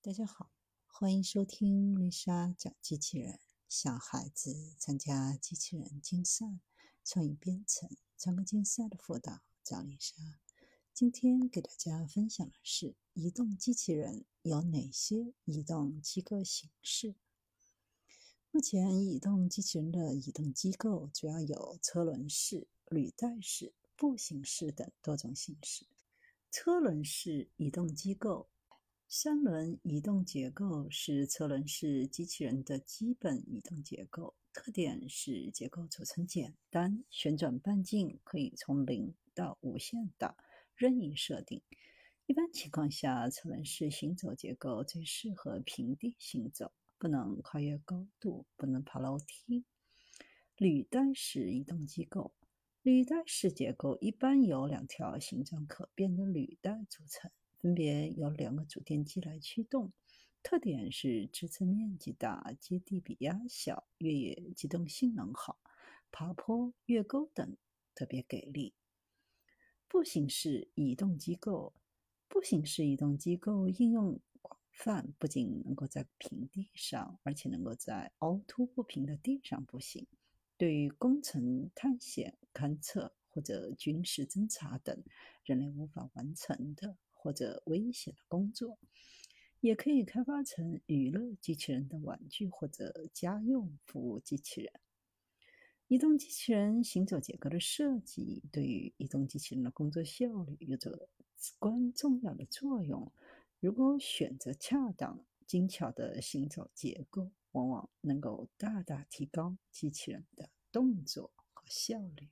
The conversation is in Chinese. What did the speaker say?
大家好，欢迎收听丽莎讲机器人。小孩子参加机器人竞赛、创意编程、创客竞赛的辅导，找丽莎。今天给大家分享的是移动机器人有哪些移动机构形式。目前，移动机器人的移动机构主要有车轮式、履带式、步行式等多种形式。车轮式移动机构。三轮移动结构是车轮式机器人的基本移动结构，特点是结构组成简单，旋转半径可以从零到无限大，任意设定。一般情况下，车轮式行走结构最适合平地行走，不能跨越高度，不能爬楼梯。履带式移动机构，履带式结构一般由两条形状可变的履带组成。分别由两个主电机来驱动，特点是支撑面积大，接地比压小，越野机动性能好，爬坡、越沟等特别给力。步行式移动机构，步行式移动机构应用广泛，不仅能够在平地上，而且能够在凹凸不平的地上步行。对于工程探险、勘测或者军事侦察等人类无法完成的。或者危险的工作，也可以开发成娱乐机器人的玩具或者家用服务机器人。移动机器人行走结构的设计对于移动机器人的工作效率有着至关重要的作用。如果选择恰当、精巧的行走结构，往往能够大大提高机器人的动作和效率。